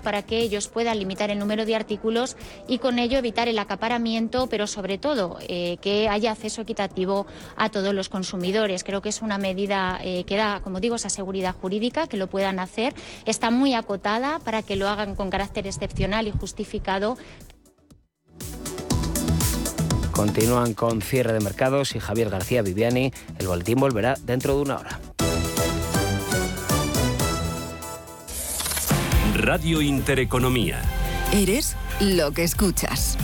para que ellos puedan limitar el número de artículos y con ello evitar el acaparamiento, pero sobre todo eh, que haya acceso equitativo a todos los consumidores. Creo que es una medida eh, que da, como digo, esa seguridad jurídica, que lo puedan hacer. Está muy acotada para que lo hagan con carácter excepcional y justificado. Continúan con cierre de mercados y Javier García Viviani. El boletín volverá dentro de una hora. Radio Intereconomía. Eres lo que escuchas.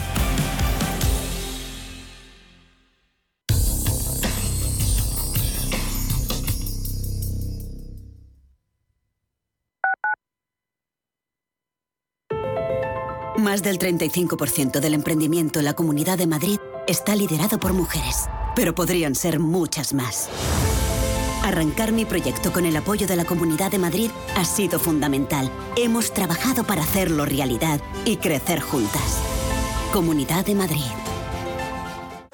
Más del 35% del emprendimiento en la Comunidad de Madrid está liderado por mujeres, pero podrían ser muchas más. Arrancar mi proyecto con el apoyo de la Comunidad de Madrid ha sido fundamental. Hemos trabajado para hacerlo realidad y crecer juntas. Comunidad de Madrid.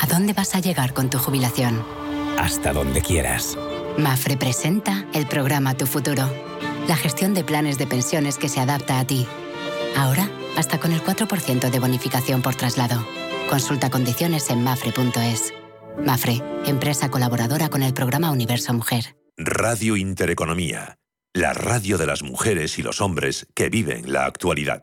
¿A dónde vas a llegar con tu jubilación? Hasta donde quieras. Mafre presenta el programa Tu Futuro, la gestión de planes de pensiones que se adapta a ti. Ahora, hasta con el 4% de bonificación por traslado. Consulta condiciones en mafre.es. Mafre, empresa colaboradora con el programa Universo Mujer. Radio Intereconomía, la radio de las mujeres y los hombres que viven la actualidad.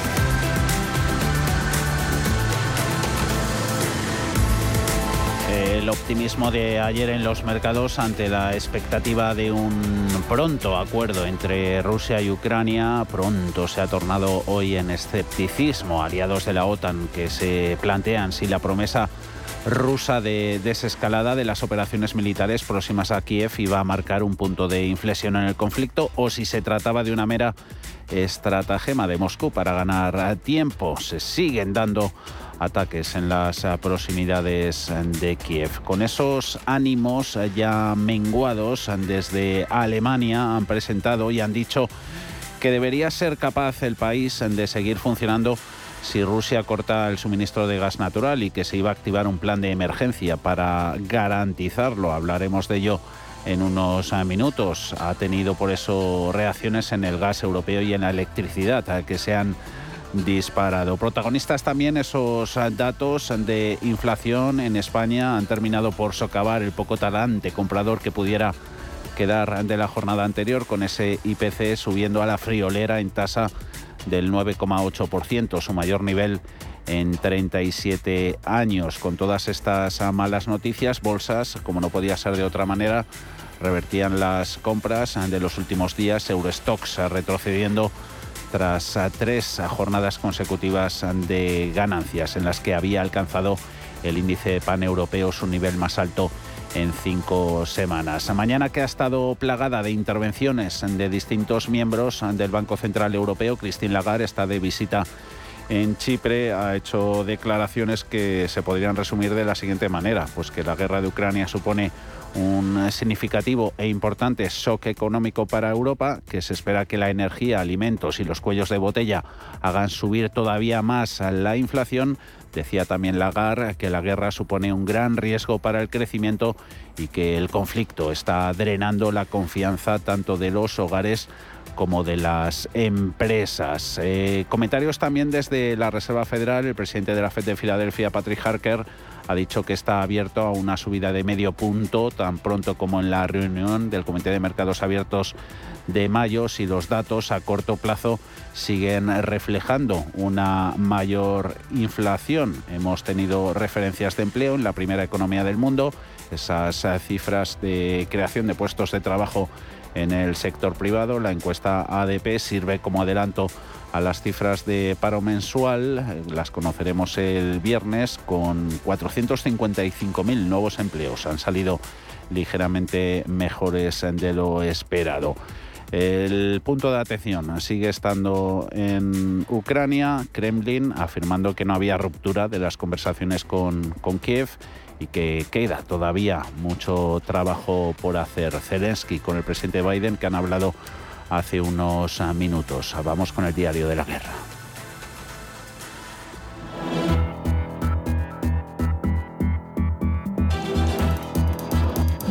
El optimismo de ayer en los mercados ante la expectativa de un pronto acuerdo entre Rusia y Ucrania pronto se ha tornado hoy en escepticismo. Aliados de la OTAN que se plantean si la promesa rusa de desescalada de las operaciones militares próximas a Kiev iba a marcar un punto de inflexión en el conflicto o si se trataba de una mera estratagema de Moscú para ganar tiempo. Se siguen dando ataques en las proximidades de Kiev. Con esos ánimos ya menguados desde Alemania han presentado y han dicho que debería ser capaz el país de seguir funcionando si Rusia corta el suministro de gas natural y que se iba a activar un plan de emergencia para garantizarlo. Hablaremos de ello en unos minutos. Ha tenido por eso reacciones en el gas europeo y en la electricidad que se han disparado. Protagonistas también esos datos de inflación en España han terminado por socavar el poco talante comprador que pudiera quedar de la jornada anterior con ese IPC subiendo a la friolera en tasa del 9,8%, su mayor nivel en 37 años. Con todas estas malas noticias, bolsas, como no podía ser de otra manera, revertían las compras de los últimos días, Eurostox retrocediendo tras tres jornadas consecutivas de ganancias en las que había alcanzado el índice paneuropeo su nivel más alto en cinco semanas. Mañana que ha estado plagada de intervenciones de distintos miembros del Banco Central Europeo, Christine Lagarde está de visita en Chipre ha hecho declaraciones que se podrían resumir de la siguiente manera, pues que la guerra de Ucrania supone un significativo e importante shock económico para Europa, que se espera que la energía, alimentos y los cuellos de botella hagan subir todavía más la inflación. Decía también Lagarde que la guerra supone un gran riesgo para el crecimiento y que el conflicto está drenando la confianza tanto de los hogares como de las empresas. Eh, comentarios también desde la Reserva Federal. El presidente de la FED de Filadelfia, Patrick Harker, ha dicho que está abierto a una subida de medio punto tan pronto como en la reunión del Comité de Mercados Abiertos de mayo si los datos a corto plazo siguen reflejando una mayor inflación. Hemos tenido referencias de empleo en la primera economía del mundo, esas cifras de creación de puestos de trabajo en el sector privado. La encuesta ADP sirve como adelanto a las cifras de paro mensual. Las conoceremos el viernes con 455.000 nuevos empleos. Han salido ligeramente mejores de lo esperado. El punto de atención sigue estando en Ucrania, Kremlin afirmando que no había ruptura de las conversaciones con, con Kiev y que queda todavía mucho trabajo por hacer. Zelensky con el presidente Biden que han hablado hace unos minutos. Vamos con el diario de la guerra.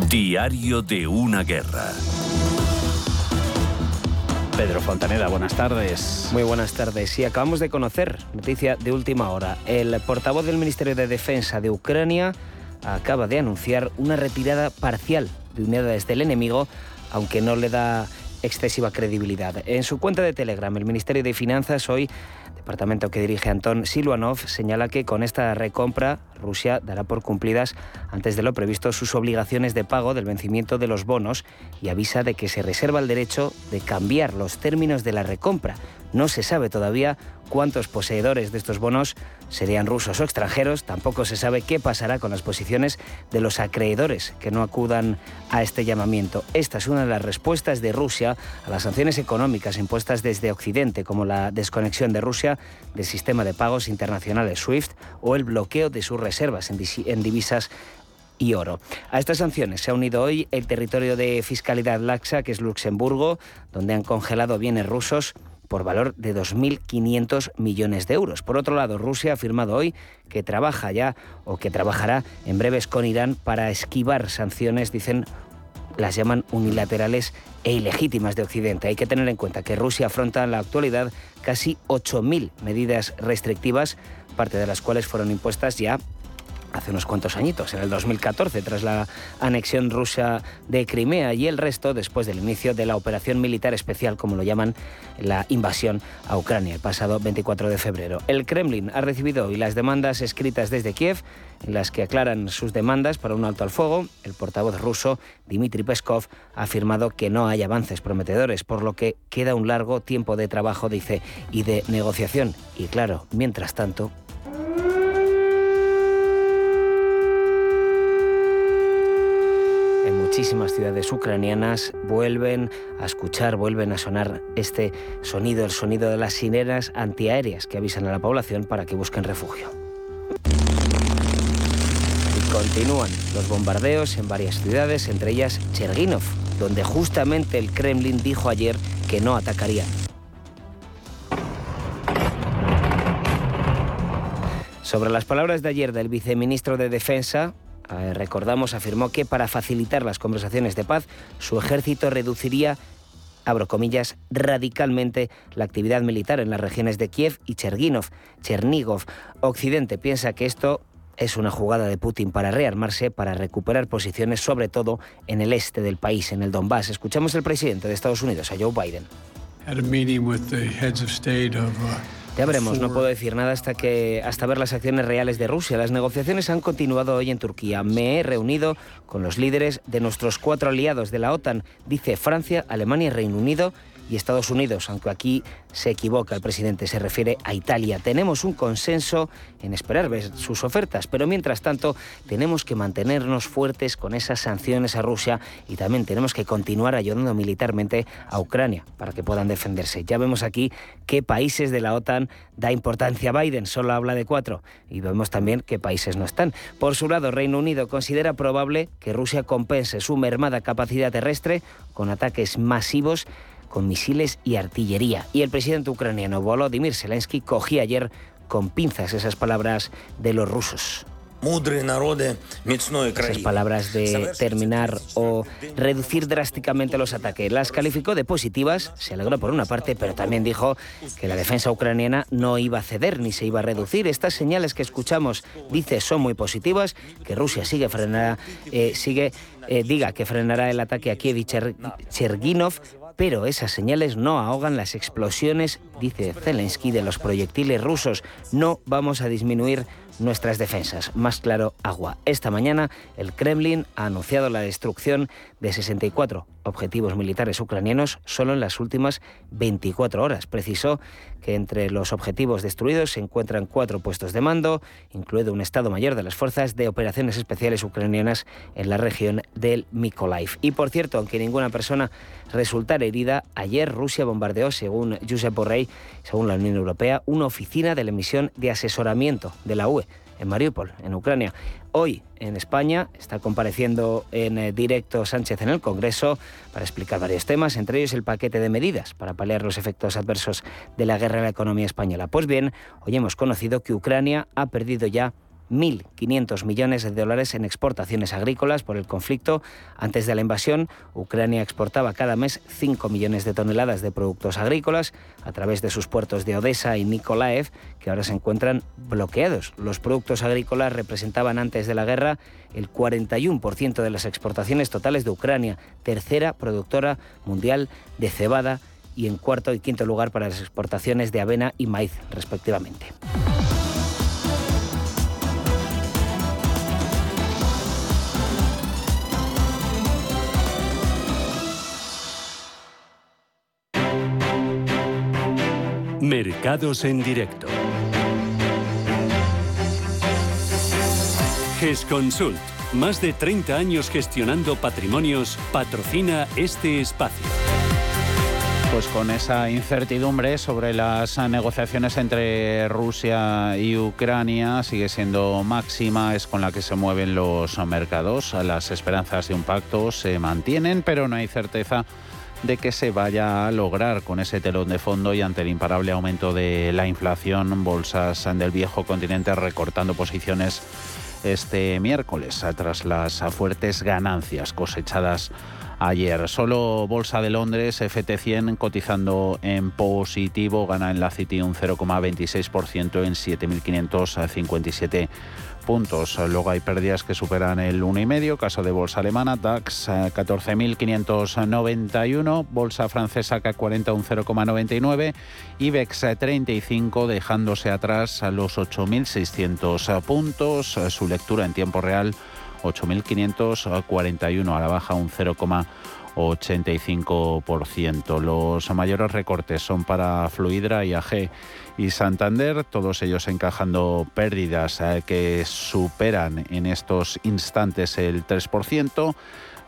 Diario de una guerra. Pedro Fontaneda, buenas tardes. Muy buenas tardes. Y acabamos de conocer, noticia de última hora, el portavoz del Ministerio de Defensa de Ucrania acaba de anunciar una retirada parcial de unidades del enemigo, aunque no le da excesiva credibilidad. En su cuenta de Telegram, el Ministerio de Finanzas hoy departamento que dirige Antón Silvanov, señala que con esta recompra Rusia dará por cumplidas antes de lo previsto sus obligaciones de pago del vencimiento de los bonos y avisa de que se reserva el derecho de cambiar los términos de la recompra. No se sabe todavía cuántos poseedores de estos bonos serían rusos o extranjeros. Tampoco se sabe qué pasará con las posiciones de los acreedores que no acudan a este llamamiento. Esta es una de las respuestas de Rusia a las sanciones económicas impuestas desde Occidente, como la desconexión de Rusia del sistema de pagos internacionales SWIFT o el bloqueo de sus reservas en divisas y oro. A estas sanciones se ha unido hoy el territorio de fiscalidad laxa, que es Luxemburgo, donde han congelado bienes rusos por valor de 2.500 millones de euros. Por otro lado, Rusia ha afirmado hoy que trabaja ya o que trabajará en breves con Irán para esquivar sanciones, dicen, las llaman unilaterales e ilegítimas de Occidente. Hay que tener en cuenta que Rusia afronta en la actualidad casi 8.000 medidas restrictivas, parte de las cuales fueron impuestas ya hace unos cuantos añitos, en el 2014, tras la anexión rusa de Crimea y el resto después del inicio de la operación militar especial, como lo llaman, la invasión a Ucrania el pasado 24 de febrero. El Kremlin ha recibido hoy las demandas escritas desde Kiev, en las que aclaran sus demandas para un alto al fuego. El portavoz ruso, Dmitry Peskov, ha afirmado que no hay avances prometedores, por lo que queda un largo tiempo de trabajo, dice, y de negociación. Y claro, mientras tanto, muchísimas ciudades ucranianas vuelven a escuchar, vuelven a sonar este sonido, el sonido de las sirenas antiaéreas que avisan a la población para que busquen refugio. Y continúan los bombardeos en varias ciudades, entre ellas Cherginov, donde justamente el Kremlin dijo ayer que no atacaría. Sobre las palabras de ayer del viceministro de Defensa, eh, recordamos, afirmó que para facilitar las conversaciones de paz, su ejército reduciría abro comillas, radicalmente la actividad militar en las regiones de Kiev y Cherginov, Chernigov. Occidente piensa que esto es una jugada de Putin para rearmarse, para recuperar posiciones, sobre todo en el este del país, en el Donbass. Escuchamos al presidente de Estados Unidos, a Joe Biden. Ya veremos, no puedo decir nada hasta que hasta ver las acciones reales de Rusia. Las negociaciones han continuado hoy en Turquía. Me he reunido con los líderes de nuestros cuatro aliados de la OTAN, dice Francia, Alemania y Reino Unido, y Estados Unidos, aunque aquí se equivoca el presidente, se refiere a Italia. Tenemos un consenso en esperar ver sus ofertas, pero mientras tanto tenemos que mantenernos fuertes con esas sanciones a Rusia y también tenemos que continuar ayudando militarmente a Ucrania para que puedan defenderse. Ya vemos aquí qué países de la OTAN da importancia a Biden, solo habla de cuatro, y vemos también qué países no están. Por su lado, Reino Unido considera probable que Rusia compense su mermada capacidad terrestre con ataques masivos con misiles y artillería. Y el presidente ucraniano Volodymyr Zelensky cogía ayer con pinzas esas palabras de los rusos. Esas palabras de terminar o reducir drásticamente los ataques. Las calificó de positivas, se alegró por una parte, pero también dijo que la defensa ucraniana no iba a ceder ni se iba a reducir. Estas señales que escuchamos, dice, son muy positivas, que Rusia sigue frenará, eh, sigue, eh, diga que frenará el ataque a Kiev y Cherginov, pero esas señales no ahogan las explosiones, dice Zelensky, de los proyectiles rusos. No vamos a disminuir nuestras defensas. Más claro, agua. Esta mañana el Kremlin ha anunciado la destrucción de 64 objetivos militares ucranianos solo en las últimas 24 horas. Precisó que entre los objetivos destruidos se encuentran cuatro puestos de mando, incluido un Estado Mayor de las Fuerzas de Operaciones Especiales Ucranianas en la región del Mykolaiv. Y por cierto, aunque ninguna persona resultara herida, ayer Rusia bombardeó, según Josep Borrell, según la Unión Europea, una oficina de la emisión de asesoramiento de la UE en Mariupol, en Ucrania. Hoy en España está compareciendo en eh, directo Sánchez en el Congreso para explicar varios temas, entre ellos el paquete de medidas para paliar los efectos adversos de la guerra en la economía española. Pues bien, hoy hemos conocido que Ucrania ha perdido ya 1.500 millones de dólares en exportaciones agrícolas por el conflicto. Antes de la invasión, Ucrania exportaba cada mes 5 millones de toneladas de productos agrícolas a través de sus puertos de Odessa y Nikolaev, que ahora se encuentran bloqueados. Los productos agrícolas representaban antes de la guerra el 41% de las exportaciones totales de Ucrania, tercera productora mundial de cebada y en cuarto y quinto lugar para las exportaciones de avena y maíz, respectivamente. Mercados en directo. GESConsult, más de 30 años gestionando patrimonios, patrocina este espacio. Pues con esa incertidumbre sobre las negociaciones entre Rusia y Ucrania sigue siendo máxima, es con la que se mueven los mercados. Las esperanzas de un pacto se mantienen, pero no hay certeza de que se vaya a lograr con ese telón de fondo y ante el imparable aumento de la inflación, bolsas del viejo continente recortando posiciones este miércoles tras las fuertes ganancias cosechadas ayer. Solo Bolsa de Londres, FT100 cotizando en positivo, gana en la City un 0,26% en 7.557 puntos. Luego hay pérdidas que superan el 1,5. Caso de bolsa alemana, DAX 14.591, bolsa francesa CAC 40 un 0,99, IBEX 35 dejándose atrás a los 8.600 puntos. Su lectura en tiempo real 8.541 a la baja un 0,85%. Los mayores recortes son para Fluidra y AG y Santander, todos ellos encajando pérdidas eh, que superan en estos instantes el 3%.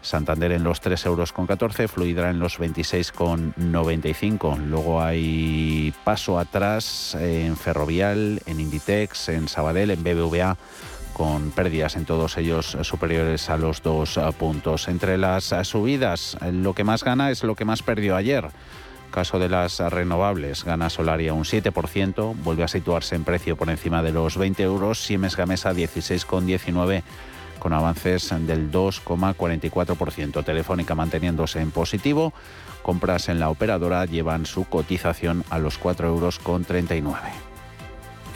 Santander en los 3 euros con 14, Fluidra en los 26 con 95. Luego hay paso atrás en Ferrovial, en Inditex, en Sabadell, en BBVA con pérdidas en todos ellos superiores a los dos puntos. Entre las subidas, lo que más gana es lo que más perdió ayer. Caso de las renovables, gana Solaria un 7%, vuelve a situarse en precio por encima de los 20 euros, Siemens Gamesa 16,19 con avances del 2,44%. Telefónica manteniéndose en positivo, compras en la operadora llevan su cotización a los 4 euros con 39.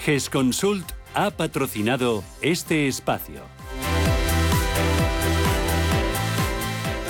GESConsult ha patrocinado este espacio.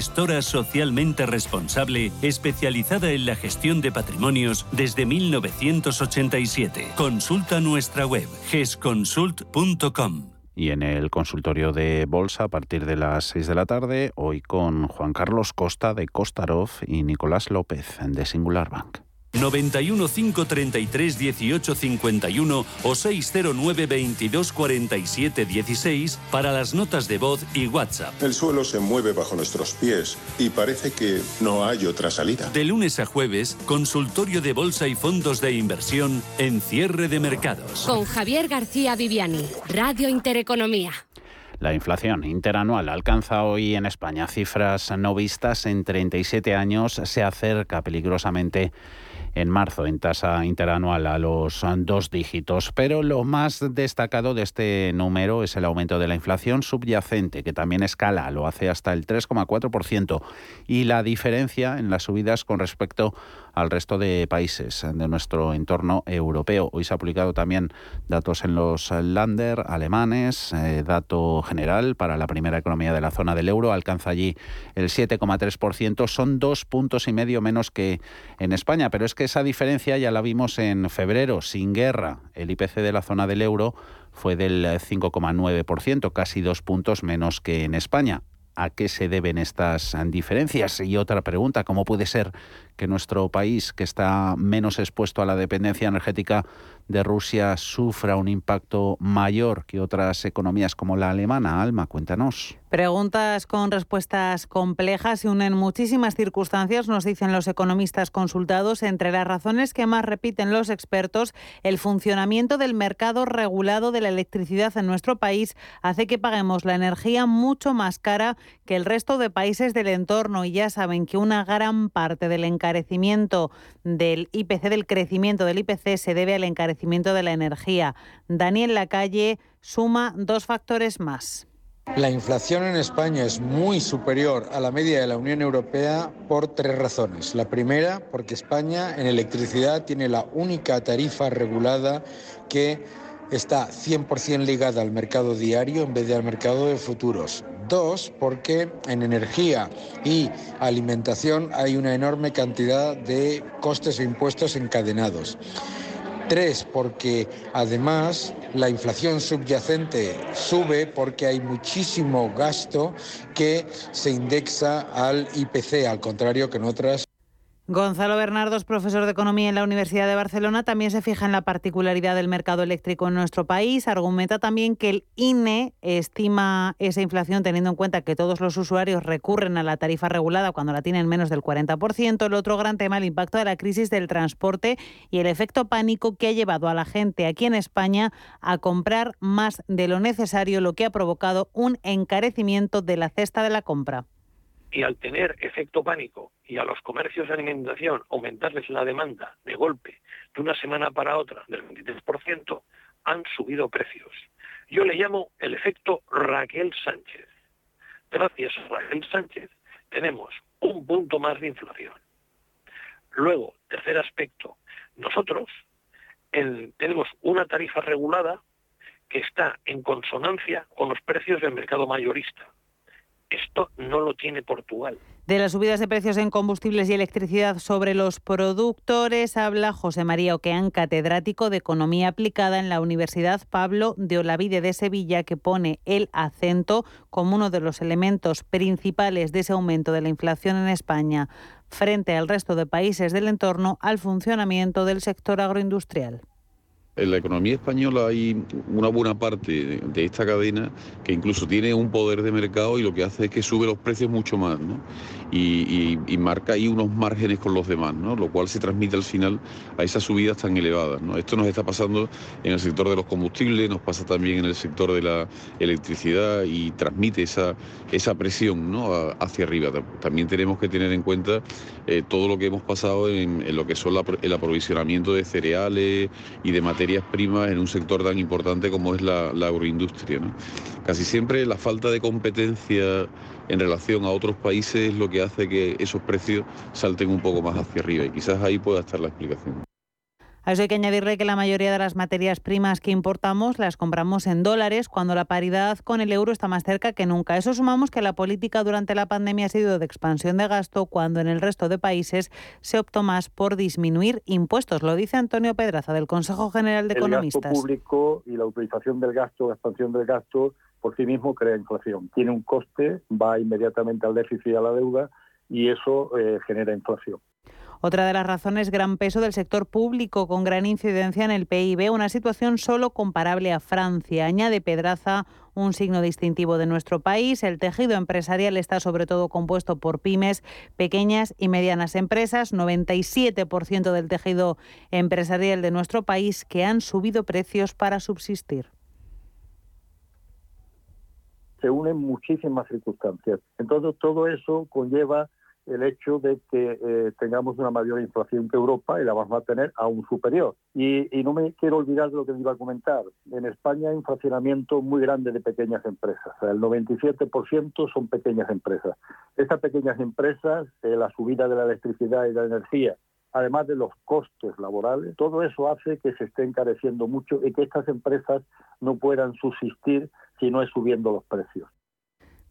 gestora socialmente responsable especializada en la gestión de patrimonios desde 1987. Consulta nuestra web gesconsult.com. Y en el consultorio de Bolsa a partir de las 6 de la tarde, hoy con Juan Carlos Costa de Costarov y Nicolás López de Singular Bank. 91 533 18 51 o 609 22 47 16 para las notas de voz y WhatsApp. El suelo se mueve bajo nuestros pies y parece que no hay otra salida. De lunes a jueves, consultorio de bolsa y fondos de inversión en cierre de mercados. Con Javier García Viviani, Radio Intereconomía. La inflación interanual alcanza hoy en España cifras no vistas en 37 años, se acerca peligrosamente en marzo en tasa interanual a los dos dígitos. Pero lo más destacado de este número es el aumento de la inflación subyacente, que también escala, lo hace hasta el 3,4%, y la diferencia en las subidas con respecto al resto de países de nuestro entorno europeo. Hoy se ha publicado también datos en los Lander alemanes, eh, dato general para la primera economía de la zona del euro, alcanza allí el 7,3%, son dos puntos y medio menos que en España, pero es que esa diferencia ya la vimos en febrero, sin guerra, el IPC de la zona del euro fue del 5,9%, casi dos puntos menos que en España. ¿A qué se deben estas diferencias? Y otra pregunta, ¿cómo puede ser que nuestro país, que está menos expuesto a la dependencia energética de Rusia, sufra un impacto mayor que otras economías como la alemana? Alma, cuéntanos. Preguntas con respuestas complejas y unen muchísimas circunstancias, nos dicen los economistas consultados. Entre las razones que más repiten los expertos, el funcionamiento del mercado regulado de la electricidad en nuestro país hace que paguemos la energía mucho más cara que el resto de países del entorno. Y ya saben que una gran parte del encarecimiento del IPC, del crecimiento del IPC, se debe al encarecimiento de la energía. Daniel Lacalle suma dos factores más. La inflación en España es muy superior a la media de la Unión Europea por tres razones. La primera, porque España en electricidad tiene la única tarifa regulada que está 100% ligada al mercado diario en vez de al mercado de futuros. Dos, porque en energía y alimentación hay una enorme cantidad de costes e impuestos encadenados. Tres, porque además la inflación subyacente sube porque hay muchísimo gasto que se indexa al IPC, al contrario que en otras Gonzalo Bernardo es profesor de Economía en la Universidad de Barcelona. También se fija en la particularidad del mercado eléctrico en nuestro país. Argumenta también que el INE estima esa inflación teniendo en cuenta que todos los usuarios recurren a la tarifa regulada cuando la tienen menos del 40%. El otro gran tema, el impacto de la crisis del transporte y el efecto pánico que ha llevado a la gente aquí en España a comprar más de lo necesario, lo que ha provocado un encarecimiento de la cesta de la compra y al tener efecto pánico y a los comercios de alimentación aumentarles la demanda de golpe de una semana para otra del 23%, han subido precios. Yo le llamo el efecto Raquel Sánchez. Gracias a Raquel Sánchez tenemos un punto más de inflación. Luego, tercer aspecto, nosotros tenemos una tarifa regulada que está en consonancia con los precios del mercado mayorista. Esto no lo tiene Portugal. De las subidas de precios en combustibles y electricidad sobre los productores habla José María Oqueán, catedrático de Economía Aplicada en la Universidad Pablo de Olavide de Sevilla, que pone el acento como uno de los elementos principales de ese aumento de la inflación en España frente al resto de países del entorno al funcionamiento del sector agroindustrial. En la economía española hay una buena parte de esta cadena que incluso tiene un poder de mercado y lo que hace es que sube los precios mucho más y, marca ahí unos márgenes con los demás, ¿no? lo cual se transmite al final a esas subidas tan elevadas. ¿no? Esto nos está pasando en el sector de los combustibles, nos pasa también en el sector de la electricidad y transmite esa, presión ¿no? hacia arriba. También tenemos que tener en cuenta eh, todo lo que hemos pasado en, lo que son el aprovisionamiento de cereales y de materiales primas en un sector tan importante como es la, agroindustria. Casi siempre la falta de competencia en relación a otros países es lo que hace que esos precios salten un poco más hacia arriba y quizás ahí pueda estar la explicación. A eso hay que añadirle que la mayoría de las materias primas que importamos las compramos en dólares cuando la paridad con el euro está más cerca que nunca. Eso sumamos que la política durante la pandemia ha sido de expansión de gasto cuando en el resto de países se optó más por disminuir impuestos. Lo dice Antonio Pedraza del Consejo General de Economistas. El gasto público y la utilización del gasto, la expansión del gasto por sí mismo crea inflación. Tiene un coste, va inmediatamente al déficit y a la deuda y eso eh, genera inflación. Otra de las razones, gran peso del sector público con gran incidencia en el PIB, una situación solo comparable a Francia. Añade Pedraza un signo distintivo de nuestro país. El tejido empresarial está sobre todo compuesto por pymes, pequeñas y medianas empresas, 97% del tejido empresarial de nuestro país que han subido precios para subsistir. Se unen muchísimas circunstancias. Entonces todo eso conlleva el hecho de que eh, tengamos una mayor inflación que Europa y la vamos a tener aún superior. Y, no me quiero olvidar de lo que iba a comentar. En España hay un fraccionamiento muy grande de pequeñas empresas. el 97% son pequeñas empresas. Estas pequeñas empresas, eh, la subida de la electricidad y de la energía, además de los costes laborales, todo eso hace que se esté encareciendo mucho y que estas empresas no puedan subsistir si no es subiendo los precios.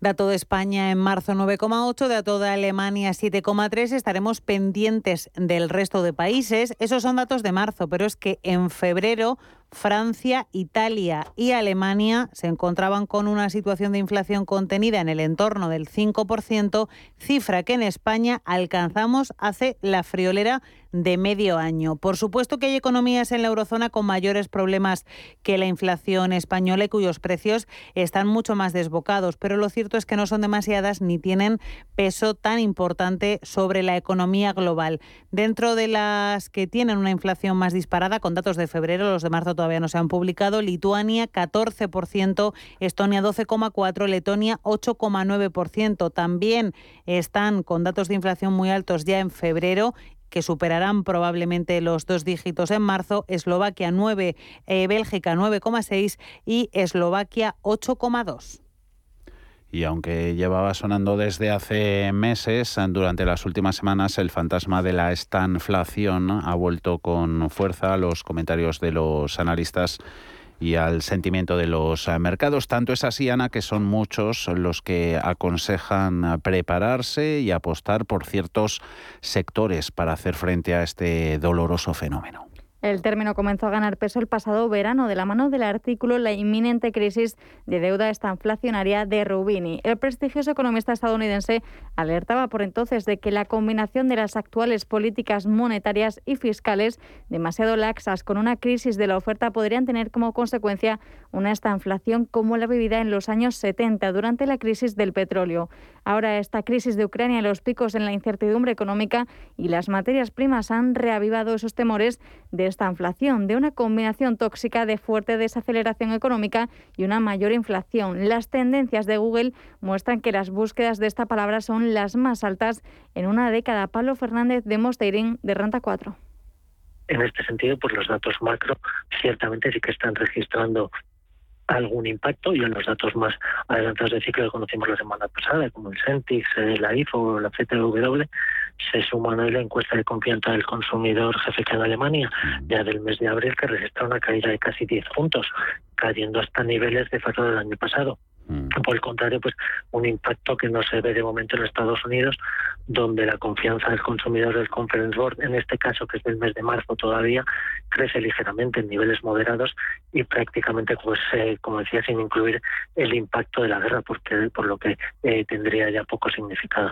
Dato de España en marzo 9,8, dato de Alemania 7,3. Estaremos pendientes del resto de países. Esos son datos de marzo, pero es que en febrero Francia, Italia y Alemania se encontraban con una situación de inflación contenida en el entorno del 5%, cifra que en España alcanzamos hace la friolera de medio año. Por supuesto que hay economías en la eurozona con mayores problemas que la inflación española y cuyos precios están mucho más desbocados, pero lo cierto es que no son demasiadas ni tienen peso tan importante sobre la economía global. Dentro de las que tienen una inflación más disparada, con datos de febrero, los de marzo todavía no se han publicado. Lituania 14%, Estonia 12,4%, Letonia 8,9%. También están con datos de inflación muy altos ya en febrero que superarán probablemente los dos dígitos en marzo, Eslovaquia 9, eh, Bélgica 9,6 y Eslovaquia 8,2. Y aunque llevaba sonando desde hace meses, durante las últimas semanas el fantasma de la estanflación ha vuelto con fuerza a los comentarios de los analistas y al sentimiento de los mercados. Tanto es así, Ana, que son muchos los que aconsejan prepararse y apostar por ciertos sectores para hacer frente a este doloroso fenómeno. El término comenzó a ganar peso el pasado verano de la mano del artículo La inminente crisis de deuda estanflacionaria de Rubini. El prestigioso economista estadounidense alertaba por entonces de que la combinación de las actuales políticas monetarias y fiscales demasiado laxas con una crisis de la oferta podrían tener como consecuencia una estanflación como la vivida en los años 70 durante la crisis del petróleo. Ahora esta crisis de Ucrania y los picos en la incertidumbre económica y las materias primas han reavivado esos temores de esta inflación, de una combinación tóxica de fuerte desaceleración económica y una mayor inflación. Las tendencias de Google muestran que las búsquedas de esta palabra son las más altas en una década. Pablo Fernández de Mosteirin, de Renta 4 en este sentido, pues los datos macro ciertamente sí que están registrando algún impacto y en los datos más adelantados del ciclo que conocimos la semana pasada, como el Sentix, la IFO la CTW, se suman hoy la encuesta de confianza del consumidor jefe en Alemania, ya del mes de abril, que registra una caída de casi 10 puntos, cayendo hasta niveles de febrero del año pasado. Mm. Por el contrario, pues un impacto que no se ve de momento en Estados Unidos, donde la confianza del consumidor del Conference Board, en este caso que es del mes de marzo todavía, crece ligeramente en niveles moderados y prácticamente, pues eh, como decía, sin incluir el impacto de la guerra, porque por lo que eh, tendría ya poco significado.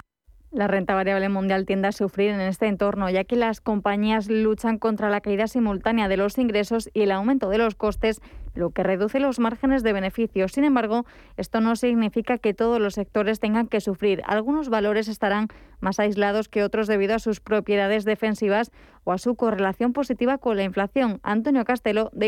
La renta variable mundial tiende a sufrir en este entorno, ya que las compañías luchan contra la caída simultánea de los ingresos y el aumento de los costes, lo que reduce los márgenes de beneficio. Sin embargo, esto no significa que todos los sectores tengan que sufrir. Algunos valores estarán más aislados que otros debido a sus propiedades defensivas o a su correlación positiva con la inflación. Antonio Castelo, de.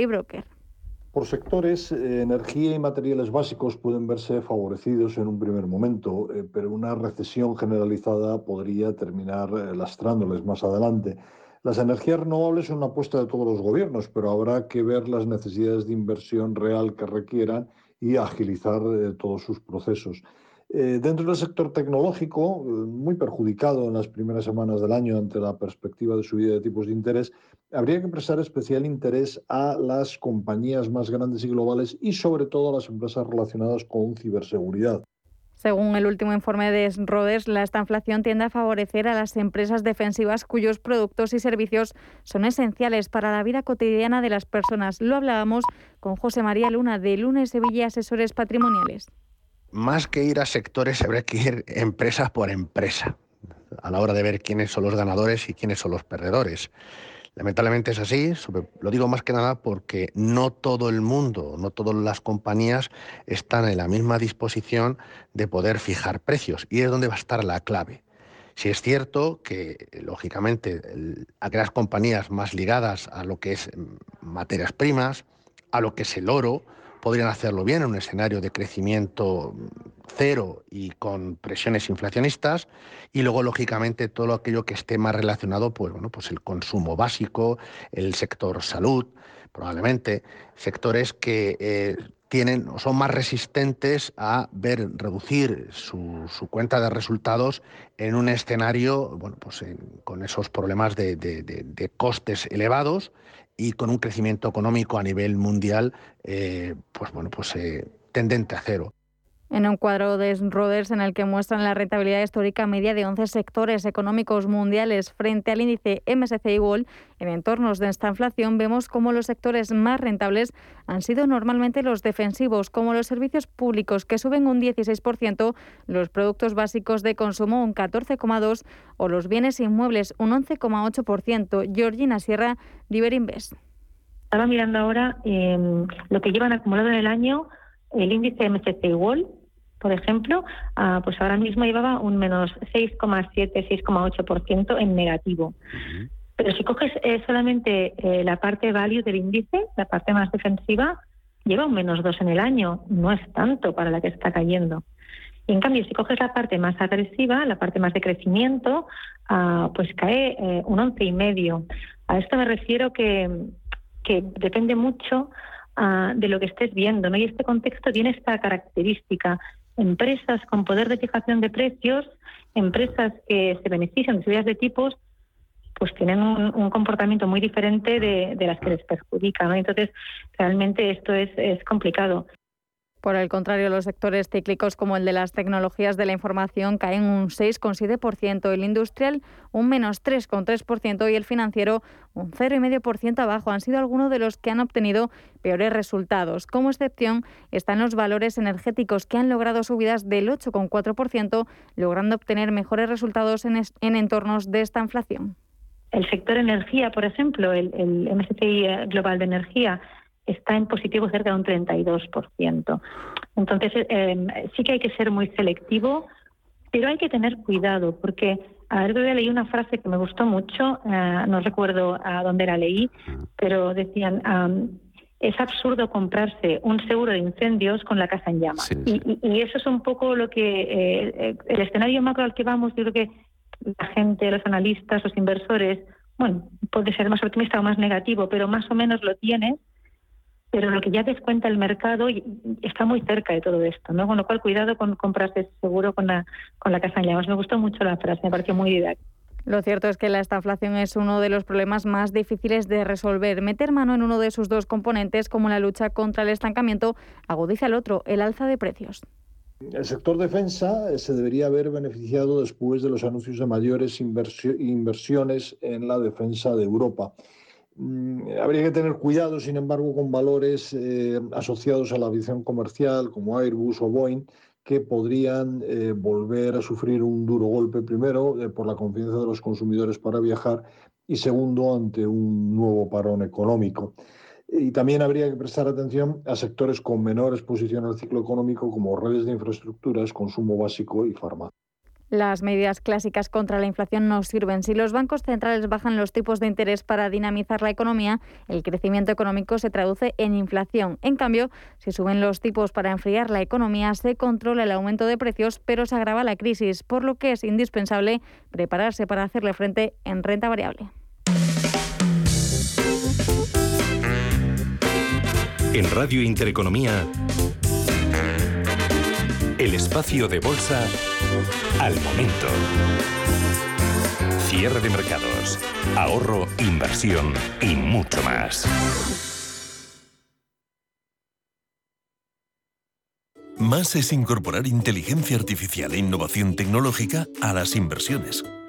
Por sectores, eh, energía y materiales básicos pueden verse favorecidos en un primer momento, eh, pero una recesión generalizada podría terminar eh, lastrándoles más adelante. Las energías renovables son una apuesta de todos los gobiernos, pero habrá que ver las necesidades de inversión real que requieran y agilizar todos sus procesos. Eh, dentro del sector tecnológico, eh, muy perjudicado en las primeras semanas del año ante la perspectiva de subida de tipos de interés, habría que prestar especial interés a las compañías más grandes y globales y sobre todo a las empresas relacionadas con ciberseguridad. Según el último informe de Roders, la estanflación tiende a favorecer a las empresas defensivas cuyos productos y servicios son esenciales para la vida cotidiana de las personas. Lo hablábamos con José María Luna de Lunes Sevilla Asesores Patrimoniales más que ir a sectores, habría que ir empresa por empresa a la hora de ver quiénes son los ganadores y quiénes son los perdedores. Lamentablemente es así, lo digo más que nada porque no todo el mundo, no todas las compañías están en la misma disposición de poder fijar precios y es donde va a estar la clave. Si es cierto que, lógicamente, aquellas compañías más ligadas a lo que es mm, materias primas, a lo que es el oro, podrían hacerlo bien en un escenario de crecimiento cero y con presiones inflacionistas. Y luego lógicamente todo aquello que esté más relacionado pues bueno pues el consumo básico el sector salud probablemente. Sectores que eh, tienen o son más resistentes a ver reducir su, cuenta de resultados en un escenario bueno pues con esos problemas de costes elevados y con un crecimiento económico a nivel mundial, eh, pues bueno, pues eh, tendente a cero. En un cuadro de Roders en el que muestran la rentabilidad histórica media de 11 sectores económicos mundiales frente al índice MSCI World, en entornos de esta inflación vemos cómo los sectores más rentables han sido normalmente los defensivos, como los servicios públicos, que suben un 16%, los productos básicos de consumo un 14,2% o los bienes inmuebles un 11,8%. Georgina Sierra, Diverinvest. Estaba mirando ahora em, lo que llevan acumulado en el año el índice MSCI World por ejemplo, ah, pues ahora mismo llevaba un menos 6,7, 6,8% en negativo. Pero si coges eh, solamente eh, la parte value del índice, la parte más defensiva, lleva un menos 2 en el año. No es tanto para la que está cayendo. Y en cambio, si coges la parte más agresiva, la parte más de crecimiento, ah, pues cae eh, un 11,5. A esto me refiero que, que depende mucho ah, de lo que estés viendo. ¿no? Y este contexto tiene esta característica empresas con poder de fijación de precios, empresas que se benefician de subidas de tipos, pues tienen un, comportamiento muy diferente de, las que les perjudica. ¿no? Entonces, realmente esto es, es complicado. Por el contrario, los sectores cíclicos como el de las tecnologías de la información caen un 6,7%, el industrial un menos 3,3% y el financiero un 0,5% abajo. Han sido algunos de los que han obtenido peores resultados. Como excepción están los valores energéticos que han logrado subidas del 8,4%, logrando obtener mejores resultados en, entornos de esta inflación. El sector energía, por ejemplo, el, el MSCI Global de Energía, está en positivo cerca de un 32%. Entonces, eh, sí que hay que ser muy selectivo, pero hay que tener cuidado, porque a ver, leí una frase que me gustó mucho, eh, no recuerdo a dónde la leí, pero decían, es absurdo comprarse un seguro de incendios con la casa en llamas. Y, eso es un poco lo que, eh, el escenario macro al que vamos, yo creo que la gente, los analistas, los inversores, bueno, puede ser más optimista o más negativo, pero más o menos lo tienes pero lo que ya descuenta el mercado está muy cerca de todo esto, ¿no? Con lo cual, cuidado con comprarse seguro con la, con la casa en llamas. Me gustó mucho la frase, me pareció muy didáctica. Lo cierto es que la estaflación es uno de los problemas más difíciles de resolver. Meter mano en uno de sus dos componentes, como la lucha contra el estancamiento, agudiza el otro, el alza de precios. El sector defensa se debería haber beneficiado después de los anuncios de mayores inversiones en la defensa de Europa. Mm, habría que tener cuidado, sin embargo, con valores eh, asociados a la aviación comercial como Airbus o Boeing, que podrían eh, volver a sufrir un duro golpe, primero, eh, por la confianza de los consumidores para viajar y segundo, ante un nuevo parón económico. Y también habría que prestar atención a sectores con menor exposición al ciclo económico como redes de infraestructuras, consumo básico y farmacia. Las medidas clásicas contra la inflación no sirven. Si los bancos centrales bajan los tipos de interés para dinamizar la economía, el crecimiento económico se traduce en inflación. En cambio, si suben los tipos para enfriar la economía, se controla el aumento de precios, pero se agrava la crisis, por lo que es indispensable prepararse para hacerle frente en renta variable. En Radio Intereconomía, el espacio de bolsa al momento. Cierre de mercados, ahorro, inversión y mucho más. Más es incorporar inteligencia artificial e innovación tecnológica a las inversiones.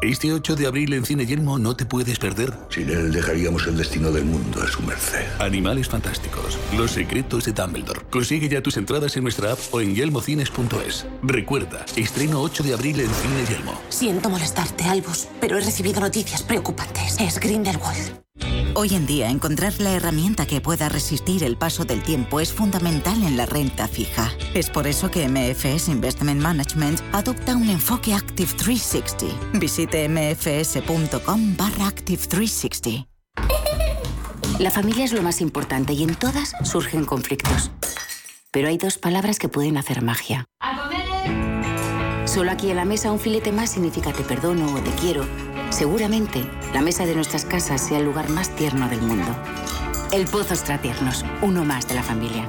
Este 8 de abril en Cine Yelmo no te puedes perder. Sin él dejaríamos el destino del mundo a su merced. Animales fantásticos. Los secretos de Dumbledore. Consigue ya tus entradas en nuestra app o en yelmocines.es. Recuerda, estreno 8 de abril en Cine Yelmo. Siento molestarte, Albus, pero he recibido noticias preocupantes. Es Grindelwald. Hoy en día, encontrar la herramienta que pueda resistir el paso del tiempo es fundamental en la renta fija. Es por eso que MFS Investment Management adopta un enfoque Active 360. Visite mfs.com barra Active 360. La familia es lo más importante y en todas surgen conflictos. Pero hay dos palabras que pueden hacer magia. Solo aquí en la mesa un filete más significa te perdono o te quiero Seguramente la mesa de nuestras casas sea el lugar más tierno del mundo. El Pozo Tiernos, uno más de la familia.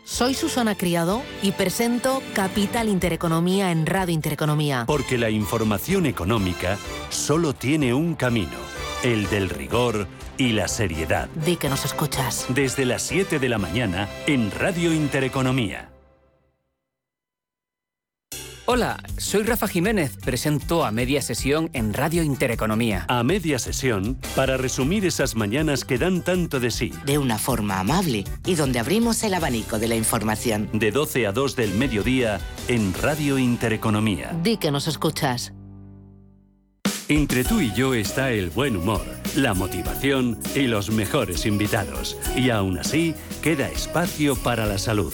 soy Susana Criado y presento Capital Intereconomía en Radio Intereconomía. Porque la información económica solo tiene un camino, el del rigor y la seriedad. Di que nos escuchas. Desde las 7 de la mañana en Radio Intereconomía. Hola, soy Rafa Jiménez, presento a media sesión en Radio Intereconomía. A media sesión, para resumir esas mañanas que dan tanto de sí. De una forma amable y donde abrimos el abanico de la información. De 12 a 2 del mediodía en Radio Intereconomía. Di que nos escuchas. Entre tú y yo está el buen humor, la motivación y los mejores invitados. Y aún así, queda espacio para la salud.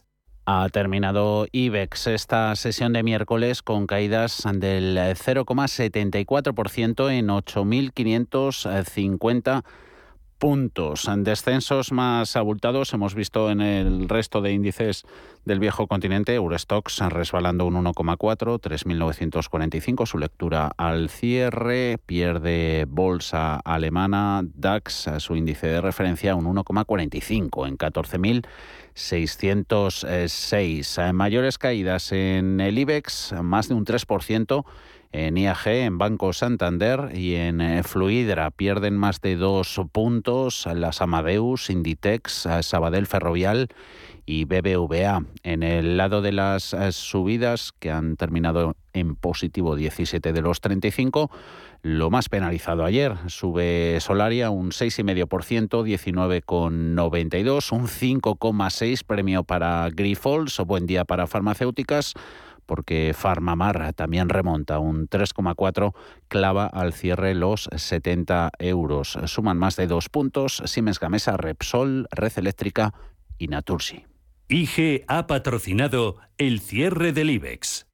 Ha terminado IBEX esta sesión de miércoles con caídas del 0,74% en 8.550 puntos. En descensos más abultados hemos visto en el resto de índices del viejo continente, Eurostox resbalando un 1,4, 3.945, su lectura al cierre, pierde bolsa alemana, DAX, su índice de referencia un 1,45 en 14.606. Mayores caídas en el IBEX, más de un 3% en IAG, en Banco Santander y en eh, Fluidra. Pierden más de dos puntos las Amadeus, Inditex, Sabadell Ferrovial y BBVA. En el lado de las eh, subidas, que han terminado en positivo 17 de los 35, lo más penalizado ayer. Sube Solaria un 6,5%, 19,92, un 5,6 premio para Grifols, o buen día para farmacéuticas porque Farmamar también remonta un 3,4, clava al cierre los 70 euros. Suman más de dos puntos Siemens Gamesa, Repsol, Red Eléctrica y Natursi. IG ha patrocinado el cierre del IBEX.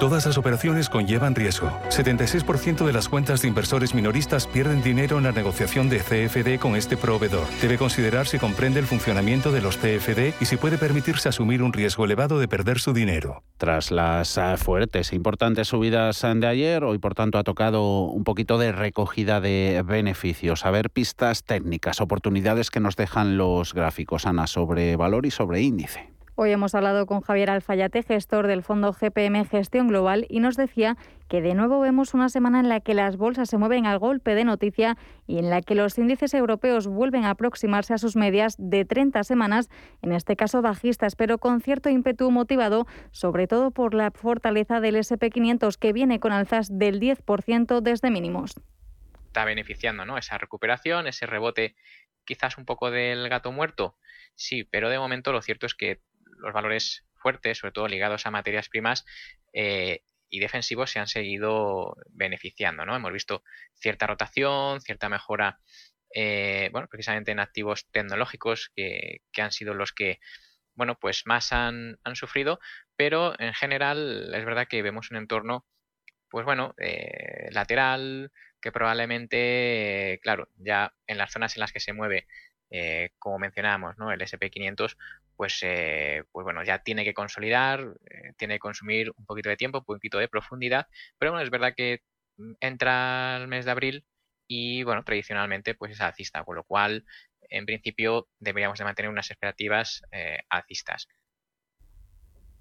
Todas las operaciones conllevan riesgo. 76% de las cuentas de inversores minoristas pierden dinero en la negociación de CFD con este proveedor. Debe considerar si comprende el funcionamiento de los CFD y si puede permitirse asumir un riesgo elevado de perder su dinero. Tras las eh, fuertes e importantes subidas de ayer, hoy por tanto ha tocado un poquito de recogida de beneficios. A ver pistas técnicas, oportunidades que nos dejan los gráficos, Ana, sobre valor y sobre índice. Hoy hemos hablado con Javier Alfayate, gestor del fondo GPM Gestión Global, y nos decía que de nuevo vemos una semana en la que las bolsas se mueven al golpe de noticia y en la que los índices europeos vuelven a aproximarse a sus medias de 30 semanas, en este caso bajistas, pero con cierto ímpetu motivado, sobre todo por la fortaleza del SP500 que viene con alzas del 10% desde mínimos. Está beneficiando ¿no? esa recuperación, ese rebote quizás un poco del gato muerto, sí, pero de momento lo cierto es que los valores fuertes, sobre todo ligados a materias primas eh, y defensivos, se han seguido beneficiando. ¿no? Hemos visto cierta rotación, cierta mejora, eh, bueno, precisamente en activos tecnológicos que, han sido los que bueno, pues más han, sufrido, pero en general es verdad que vemos un entorno, pues bueno, eh, lateral, que probablemente, claro, ya en las zonas en las que se mueve, como mencionábamos, el SP500, pues, eh, pues bueno, ya tiene que consolidar, eh, tiene que consumir un poquito de tiempo, un poquito de profundidad, pero bueno, es verdad que entra el mes de abril y bueno, tradicionalmente pues es alcista, con lo cual en principio deberíamos de mantener unas expectativas eh, alcistas.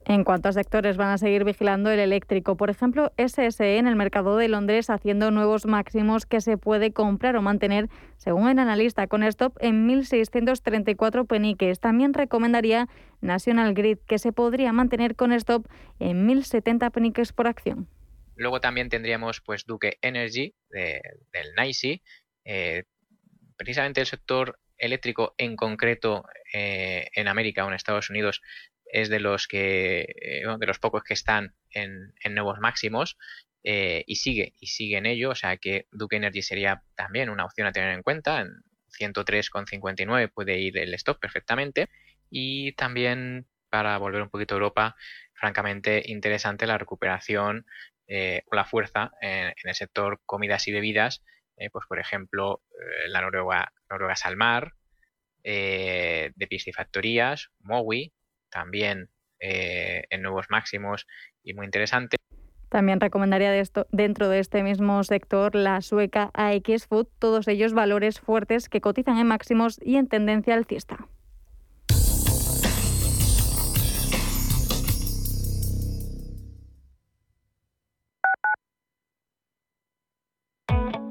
En cuanto a sectores van a seguir vigilando el eléctrico, por ejemplo, SSE en el mercado de Londres haciendo nuevos máximos que se puede comprar o mantener, según el analista, con stop en 1.634 peniques. También recomendaría National Grid, que se podría mantener con stop en 1.070 peniques por acción. Luego también tendríamos pues Duke Energy del NICE. Eh, precisamente el sector eléctrico en concreto eh, en América o en Estados Unidos es de los que eh, de los pocos que están en, nuevos máximos eh, y sigue y sigue en ello. O sea que Duke Energy sería también una opción a tener en cuenta. En 103,59 puede ir el stop perfectamente. Y también para volver un poquito a Europa francamente interesante la recuperación eh, o la fuerza en, el sector comidas y bebidas. Pues por ejemplo la Noruega Noruega Salmar de piscifactorías Mowi también eh, en nuevos máximos y muy interesante. También recomendaría de dentro de este mismo sector la sueca AX Food, todos ellos valores fuertes que cotizan en máximos y en tendencia alcista.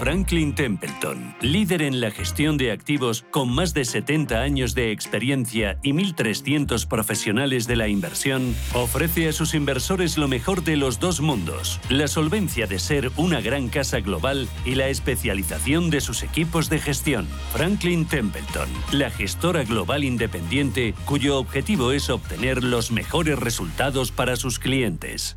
Franklin Templeton, líder en la gestión de activos con más de 70 años de experiencia y 1.300 profesionales de la inversión, ofrece a sus inversores lo mejor de los dos mundos, la solvencia de ser una gran casa global y la especialización de sus equipos de gestión. Franklin Templeton, la gestora global independiente cuyo objetivo es obtener los mejores resultados para sus clientes.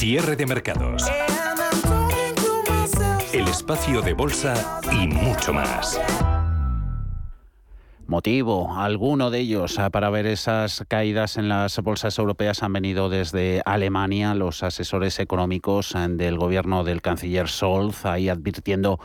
Cierre de mercados. El espacio de bolsa y mucho más. Motivo, alguno de ellos ah, para ver esas caídas en las bolsas europeas han venido desde Alemania, los asesores económicos ah, del gobierno del canciller Scholz, ahí advirtiendo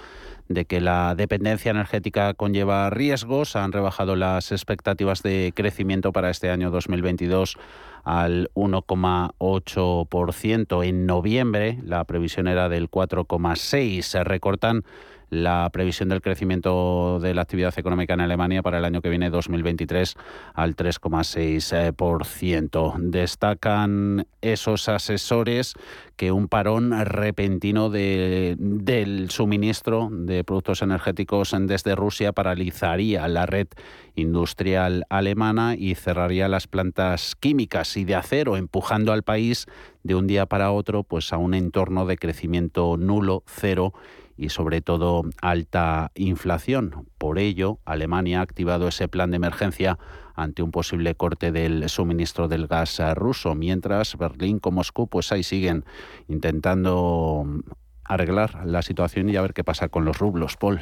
de que la dependencia energética conlleva riesgos, han rebajado las expectativas de crecimiento para este año 2022 al 1,8%. En noviembre la previsión era del 4,6%. Se recortan la previsión del crecimiento de la actividad económica en Alemania para el año que viene 2023 al 3,6%. Destacan esos asesores que un parón repentino del suministro de productos energéticos desde Rusia paralizaría la red industrial alemana y cerraría las plantas químicas y de acero, empujando al país de un día para otro pues a un entorno de crecimiento nulo, cero y sobre todo alta inflación. Por ello, Alemania ha activado ese plan de emergencia ante un posible corte del suministro del gas ruso, mientras Berlín como Moscú pues ahí siguen intentando arreglar la situación y a ver qué pasa con los rublos, Paul.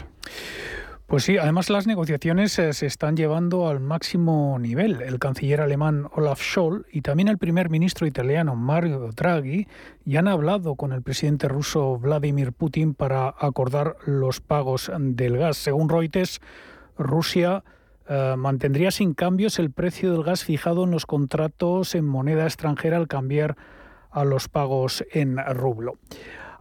Pues sí, además las negociaciones eh, se están llevando al máximo nivel. El canciller alemán Olaf Scholz y también el primer ministro italiano Mario Draghi ya han hablado con el presidente ruso Vladimir Putin para acordar los pagos del gas. Según Reuters, Rusia eh, mantendría sin cambios el precio del gas fijado en los contratos en moneda extranjera al cambiar a los pagos en rublo.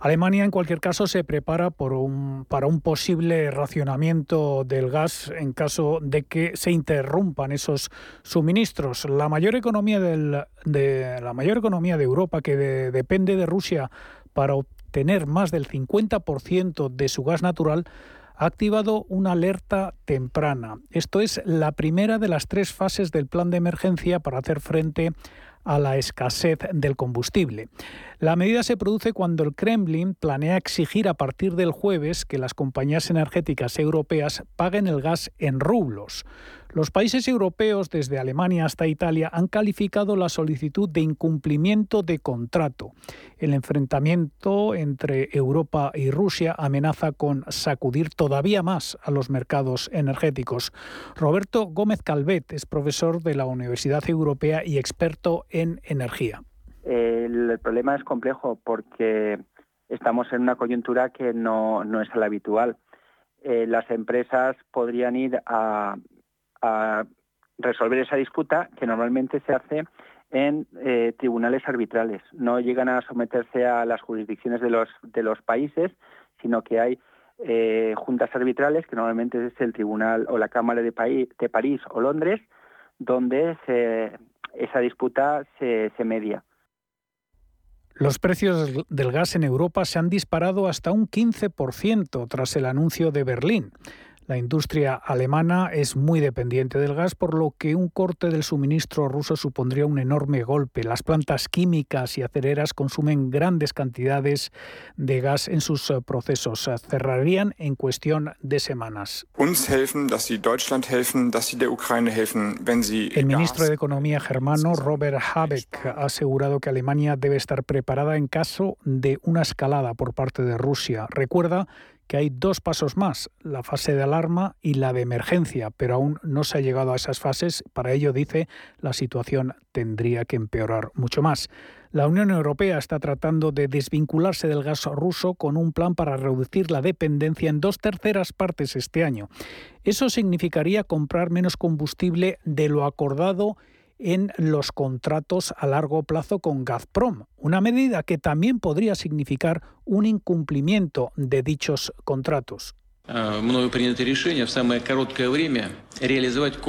Alemania, en cualquier caso, se prepara por un, para un posible racionamiento del gas en caso de que se interrumpan esos suministros. La mayor economía, de, la mayor economía de Europa, que depende de Rusia para obtener más del 50% de su gas natural, ha activado una alerta temprana. Esto es la primera de las tres fases del plan de emergencia para hacer frente a la escasez del combustible. La medida se produce cuando el Kremlin planea exigir a partir del jueves que las compañías energéticas europeas paguen el gas en rublos. Los países europeos, desde Alemania hasta Italia, han calificado la solicitud de incumplimiento de contrato. El enfrentamiento entre Europa y Rusia amenaza con sacudir todavía más a los mercados energéticos. Roberto Gómez Calvet es profesor de la Universidad Europea y experto en energía. El problema es complejo porque estamos en una coyuntura que no, es la habitual. Eh, las empresas podrían ir a, a resolver esa disputa que normalmente se hace en eh, tribunales arbitrales. No llegan a someterse a las jurisdicciones de los, de los países, sino que hay eh, juntas arbitrales, que normalmente es el Tribunal o la Cámara de, de París o Londres, donde esa disputa se, se media. Los precios del gas en Europa se han disparado hasta un 15% tras el anuncio de Berlín. La industria alemana es muy dependiente del gas, por lo que un corte del suministro ruso supondría un enorme golpe. Las plantas químicas y acereras consumen grandes cantidades de gas en sus eh, procesos. Cerrarían en cuestión de semanas. El ministro de Economía germano, Robert Habeck, ha asegurado que Alemania debe estar preparada en caso de una escalada por parte de Rusia. Recuerda que hay dos pasos más, la fase de alarma y la de emergencia, pero aún no se ha llegado a esas fases. Para ello, dice, la situación tendría que empeorar mucho más. La Unión Europea está tratando de desvincularse del gas ruso con un plan para reducir la dependencia en dos terceras partes este año. Eso significaría comprar menos combustible de lo acordado en los contratos a largo plazo con Gazprom, una medida que también podría significar un incumplimiento de dichos contratos.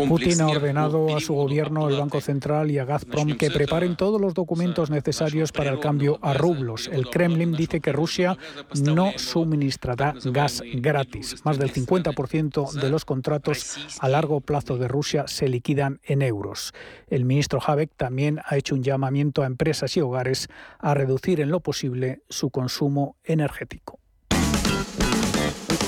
Putin ha ordenado a su gobierno, el Banco Central y a Gazprom que preparen todos los documentos necesarios para el cambio a rublos. El Kremlin dice que Rusia no suministrará gas gratis. Más del 50% de los contratos a largo plazo de Rusia se liquidan en euros. El ministro Habeck también ha hecho un llamamiento a empresas y hogares a reducir en lo posible su consumo energético.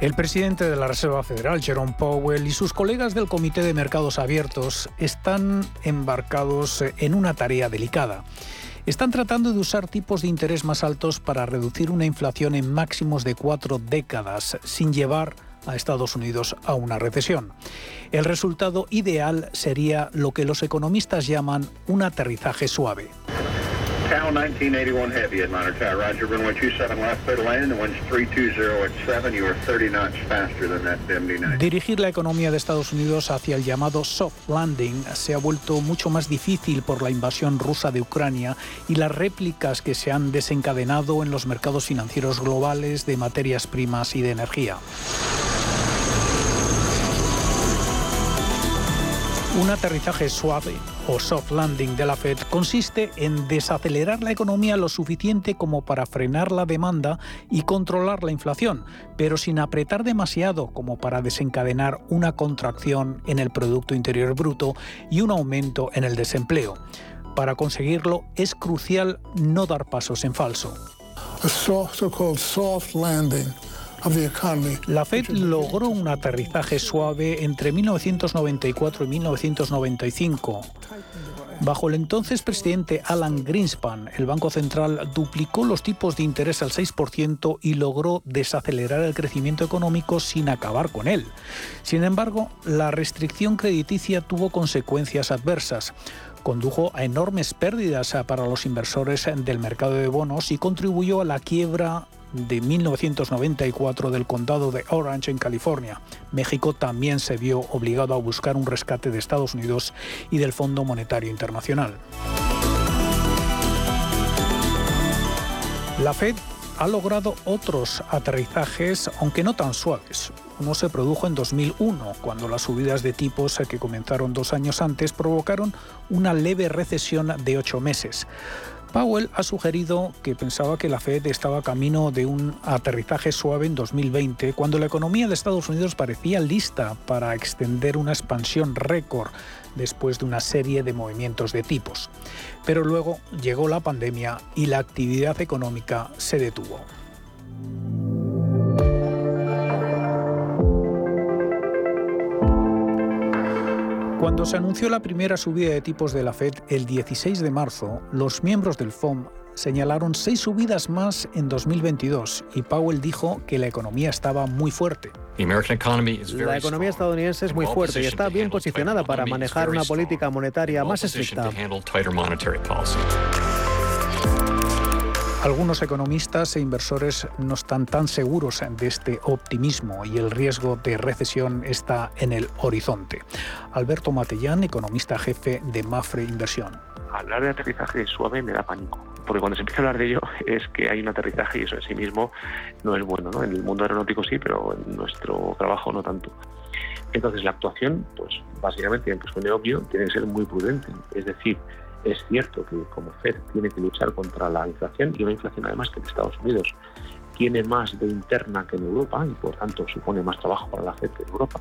El presidente de la Reserva Federal, Jerome Powell, y sus colegas del Comité de Mercados Abiertos están embarcados en una tarea delicada. Están tratando de usar tipos de interés más altos para reducir una inflación en máximos de cuatro décadas, sin llevar a Estados Unidos a una recesión. El resultado ideal sería lo que los economistas llaman un aterrizaje suave. Cal 1981 Heavy, Atlanta Tower. Roger, runway 27 left, clear to land. The wind's 320 at 7. You are 30 knots faster than that 79. Dirigir la economía de Estados Unidos hacia el llamado soft landing se ha vuelto mucho más difícil por la invasión rusa de Ucrania y las réplicas que se han desencadenado en los mercados financieros globales de materias primas y de energía. Un aterrizaje suave o soft landing de la Fed consiste en desacelerar la economía lo suficiente como para frenar la demanda y controlar la inflación, pero sin apretar demasiado como para desencadenar una contracción en el Producto Interior Bruto y un aumento en el desempleo. Para conseguirlo es crucial no dar pasos en falso. soft la Fed logró un aterrizaje suave entre 1994 y 1995. Bajo el entonces presidente Alan Greenspan, el Banco Central duplicó los tipos de interés al 6% y logró desacelerar el crecimiento económico sin acabar con él. Sin embargo, la restricción crediticia tuvo consecuencias adversas condujo a enormes pérdidas para los inversores del mercado de bonos y contribuyó a la quiebra de 1994 del condado de Orange en California. México también se vio obligado a buscar un rescate de Estados Unidos y del Fondo Monetario Internacional. La Fed ha logrado otros aterrizajes, aunque no tan suaves. Uno se produjo en 2001, cuando las subidas de tipos que comenzaron dos años antes provocaron una leve recesión de ocho meses. Powell ha sugerido que pensaba que la Fed estaba camino de un aterrizaje suave en 2020, cuando la economía de Estados Unidos parecía lista para extender una expansión récord después de una serie de movimientos de tipos. Pero luego llegó la pandemia y la actividad económica se detuvo. Cuando se anunció la primera subida de tipos de la Fed el 16 de marzo, los miembros del FOM señalaron seis subidas más en 2022 y Powell dijo que la economía estaba muy fuerte. La economía estadounidense es muy fuerte y está bien posicionada para manejar una política monetaria más estricta. Algunos economistas e inversores no están tan seguros de este optimismo y el riesgo de recesión está en el horizonte. Alberto Matellán, economista jefe de Mafre Inversión. Hablar de aterrizaje suave me da pánico, porque cuando se empieza a hablar de ello es que hay un aterrizaje y eso en sí mismo no es bueno. ¿no? En el mundo aeronáutico sí, pero en nuestro trabajo no tanto. Entonces la actuación, pues básicamente, pues suene obvio, tiene que ser muy prudente. Es decir, es cierto que como FED tiene que luchar contra la inflación y una inflación además que en Estados Unidos tiene más de interna que en Europa y por tanto supone más trabajo para la FED que en Europa.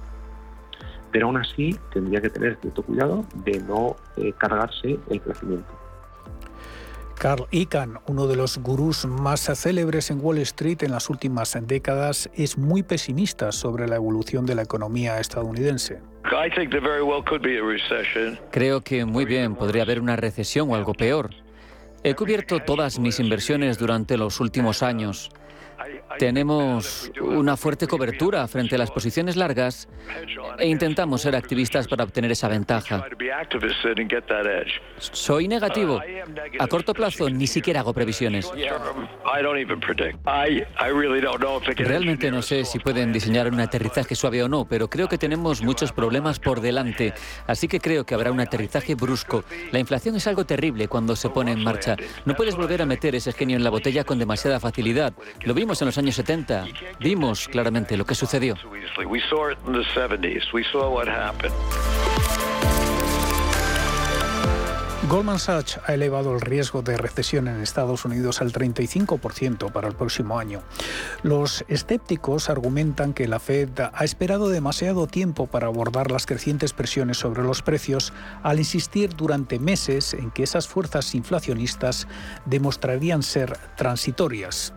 Pero aún así tendría que tener cierto cuidado de no eh, cargarse el crecimiento. Carl Icahn, uno de los gurús más célebres en Wall Street en las últimas décadas, es muy pesimista sobre la evolución de la economía estadounidense. Creo que muy bien podría haber una recesión o algo peor. He cubierto todas mis inversiones durante los últimos años. Tenemos una fuerte cobertura frente a las posiciones largas e intentamos ser activistas para obtener esa ventaja. Soy negativo. A corto plazo ni siquiera hago previsiones. Realmente no sé si pueden diseñar un aterrizaje suave o no, pero creo que tenemos muchos problemas por delante. Así que creo que habrá un aterrizaje brusco. La inflación es algo terrible cuando se pone en marcha. No puedes volver a meter ese genio en la botella con demasiada facilidad. Lo vimos en los años 70. Vimos claramente lo que sucedió. Goldman Sachs ha elevado el riesgo de recesión en Estados Unidos al 35% para el próximo año. Los escépticos argumentan que la Fed ha esperado demasiado tiempo para abordar las crecientes presiones sobre los precios al insistir durante meses en que esas fuerzas inflacionistas demostrarían ser transitorias.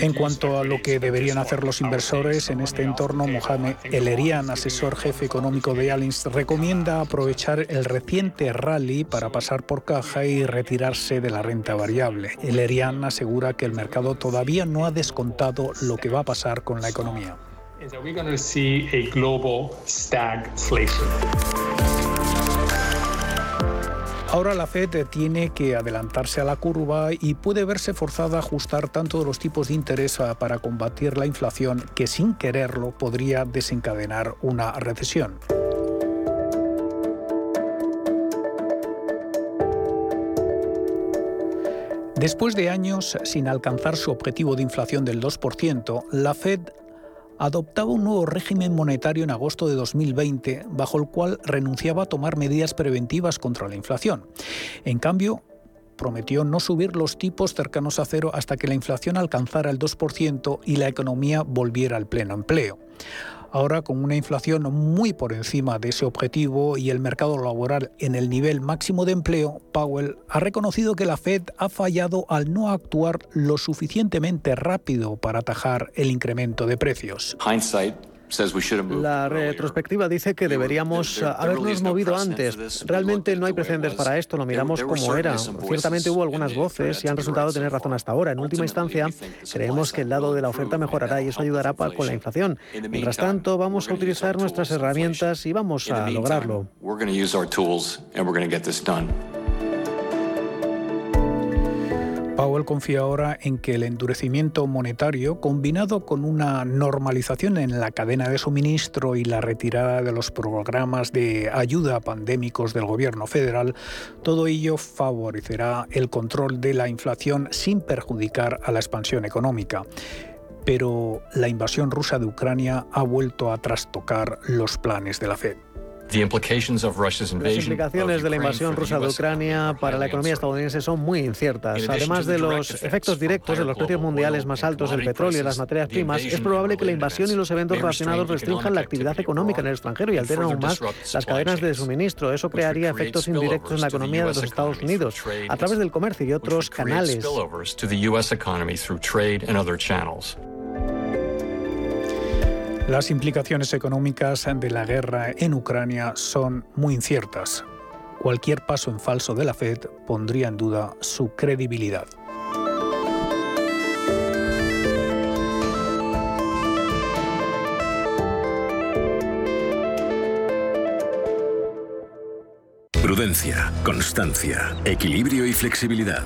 En cuanto a lo que deberían hacer los inversores en este entorno, Mohamed Elerian, asesor jefe económico de Allianz, recomienda aprovechar el reciente rally para pasar por caja y retirarse de la renta variable. Elerian asegura que el mercado todavía no ha descontado lo que va a pasar con la economía. Ahora la Fed tiene que adelantarse a la curva y puede verse forzada a ajustar tanto los tipos de interés para combatir la inflación que sin quererlo podría desencadenar una recesión. Después de años sin alcanzar su objetivo de inflación del 2%, la Fed adoptaba un nuevo régimen monetario en agosto de 2020, bajo el cual renunciaba a tomar medidas preventivas contra la inflación. En cambio, prometió no subir los tipos cercanos a cero hasta que la inflación alcanzara el 2% y la economía volviera al pleno empleo. Ahora, con una inflación muy por encima de ese objetivo y el mercado laboral en el nivel máximo de empleo, Powell ha reconocido que la Fed ha fallado al no actuar lo suficientemente rápido para atajar el incremento de precios. La retrospectiva dice que deberíamos habernos movido antes. Realmente no hay precedentes para esto, lo miramos como era. Ciertamente hubo algunas voces y han resultado tener razón hasta ahora. En última instancia, creemos que el lado de la oferta mejorará y eso ayudará con la inflación. Mientras tanto, vamos a utilizar nuestras herramientas y vamos a lograrlo. Powell confía ahora en que el endurecimiento monetario, combinado con una normalización en la cadena de suministro y la retirada de los programas de ayuda pandémicos del gobierno federal, todo ello favorecerá el control de la inflación sin perjudicar a la expansión económica pero la invasión rusa de Ucrania ha vuelto a trastocar los planes de la Fed. Las implicaciones de la invasión rusa de Ucrania para la economía estadounidense son muy inciertas. Además de los efectos directos de los precios mundiales más altos del petróleo y las materias primas, es probable que la invasión y los eventos relacionados restrinjan la actividad económica en el extranjero y alteren aún más las cadenas de suministro. Eso crearía efectos indirectos en la economía de los Estados Unidos a través del comercio y otros canales. Las implicaciones económicas de la guerra en Ucrania son muy inciertas. Cualquier paso en falso de la Fed pondría en duda su credibilidad. Prudencia, constancia, equilibrio y flexibilidad.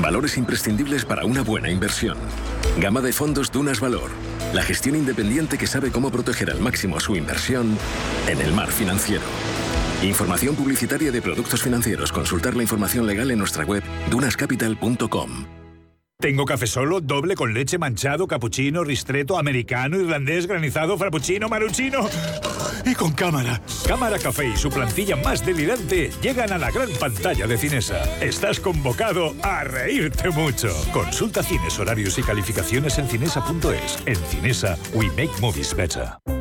Valores imprescindibles para una buena inversión. Gama de fondos Dunas Valor. La gestión independiente que sabe cómo proteger al máximo su inversión en el mar financiero. Información publicitaria de productos financieros. Consultar la información legal en nuestra web dunascapital.com. Tengo café solo, doble con leche manchado, cappuccino, ristreto, americano, irlandés, granizado, frappuccino, maruchino y con cámara. Cámara Café y su plantilla más delirante llegan a la gran pantalla de Cinesa. Estás convocado a reírte mucho. Consulta cines, horarios y calificaciones en cinesa.es. En Cinesa, we make movies better.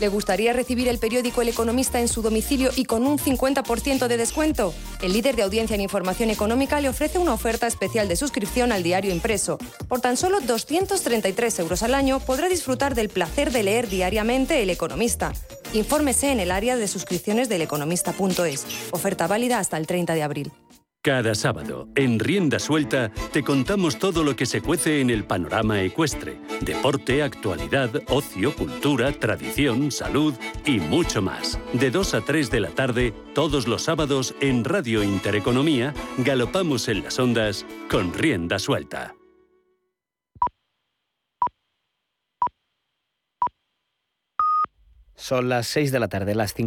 ¿Le gustaría recibir el periódico El Economista en su domicilio y con un 50% de descuento? El líder de audiencia en información económica le ofrece una oferta especial de suscripción al diario impreso. Por tan solo 233 euros al año podrá disfrutar del placer de leer diariamente El Economista. Infórmese en el área de suscripciones del economista.es. Oferta válida hasta el 30 de abril. Cada sábado, en Rienda Suelta, te contamos todo lo que se cuece en el panorama ecuestre. Deporte, actualidad, ocio, cultura, tradición, salud y mucho más. De 2 a 3 de la tarde, todos los sábados, en Radio Intereconomía, galopamos en las ondas con Rienda Suelta. Son las 6 de la tarde, las 5.